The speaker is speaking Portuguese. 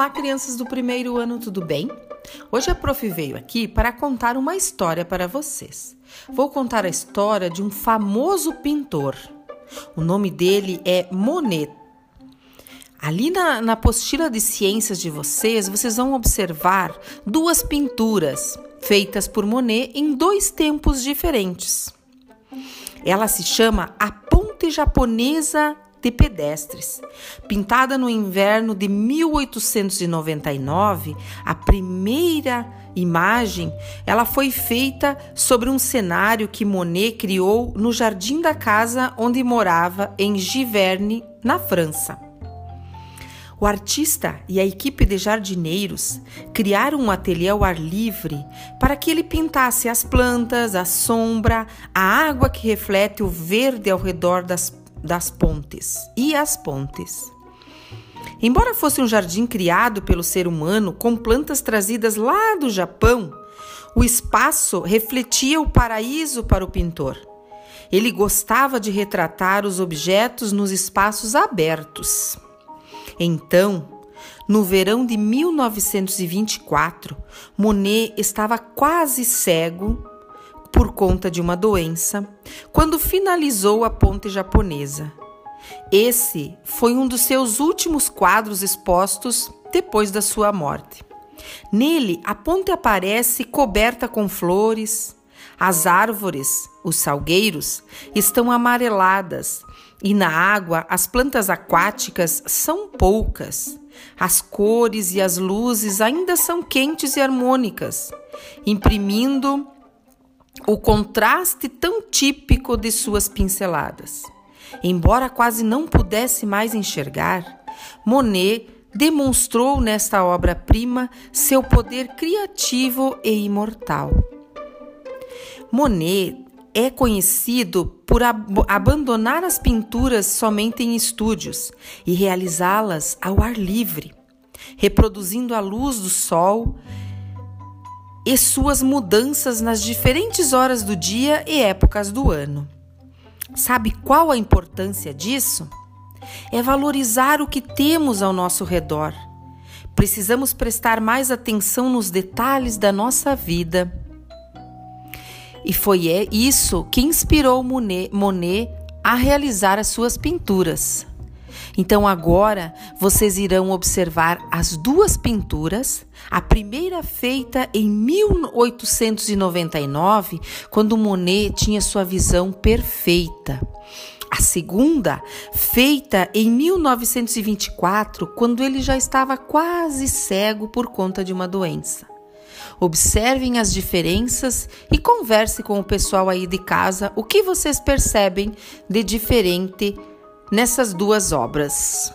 Olá, crianças do primeiro ano, tudo bem? Hoje a prof veio aqui para contar uma história para vocês. Vou contar a história de um famoso pintor. O nome dele é Monet. Ali na, na apostila de ciências de vocês, vocês vão observar duas pinturas feitas por Monet em dois tempos diferentes. Ela se chama A Ponte Japonesa de pedestres. Pintada no inverno de 1899, a primeira imagem, ela foi feita sobre um cenário que Monet criou no jardim da casa onde morava em Giverny, na França. O artista e a equipe de jardineiros criaram um ateliê ao ar livre para que ele pintasse as plantas, a sombra, a água que reflete o verde ao redor das das pontes e as pontes. Embora fosse um jardim criado pelo ser humano com plantas trazidas lá do Japão, o espaço refletia o paraíso para o pintor. Ele gostava de retratar os objetos nos espaços abertos. Então, no verão de 1924, Monet estava quase cego por conta de uma doença quando finalizou a ponte japonesa. Esse foi um dos seus últimos quadros expostos depois da sua morte. Nele, a ponte aparece coberta com flores, as árvores, os salgueiros, estão amareladas e na água as plantas aquáticas são poucas. As cores e as luzes ainda são quentes e harmônicas, imprimindo o contraste tão típico de suas pinceladas. Embora quase não pudesse mais enxergar, Monet demonstrou nesta obra-prima seu poder criativo e imortal. Monet é conhecido por ab abandonar as pinturas somente em estúdios e realizá-las ao ar livre, reproduzindo a luz do sol e suas mudanças nas diferentes horas do dia e épocas do ano. Sabe qual a importância disso? É valorizar o que temos ao nosso redor. Precisamos prestar mais atenção nos detalhes da nossa vida. E foi é isso que inspirou Monet a realizar as suas pinturas. Então agora vocês irão observar as duas pinturas. A primeira feita em 1899, quando Monet tinha sua visão perfeita. A segunda, feita em 1924, quando ele já estava quase cego por conta de uma doença. Observem as diferenças e converse com o pessoal aí de casa o que vocês percebem de diferente nessas duas obras.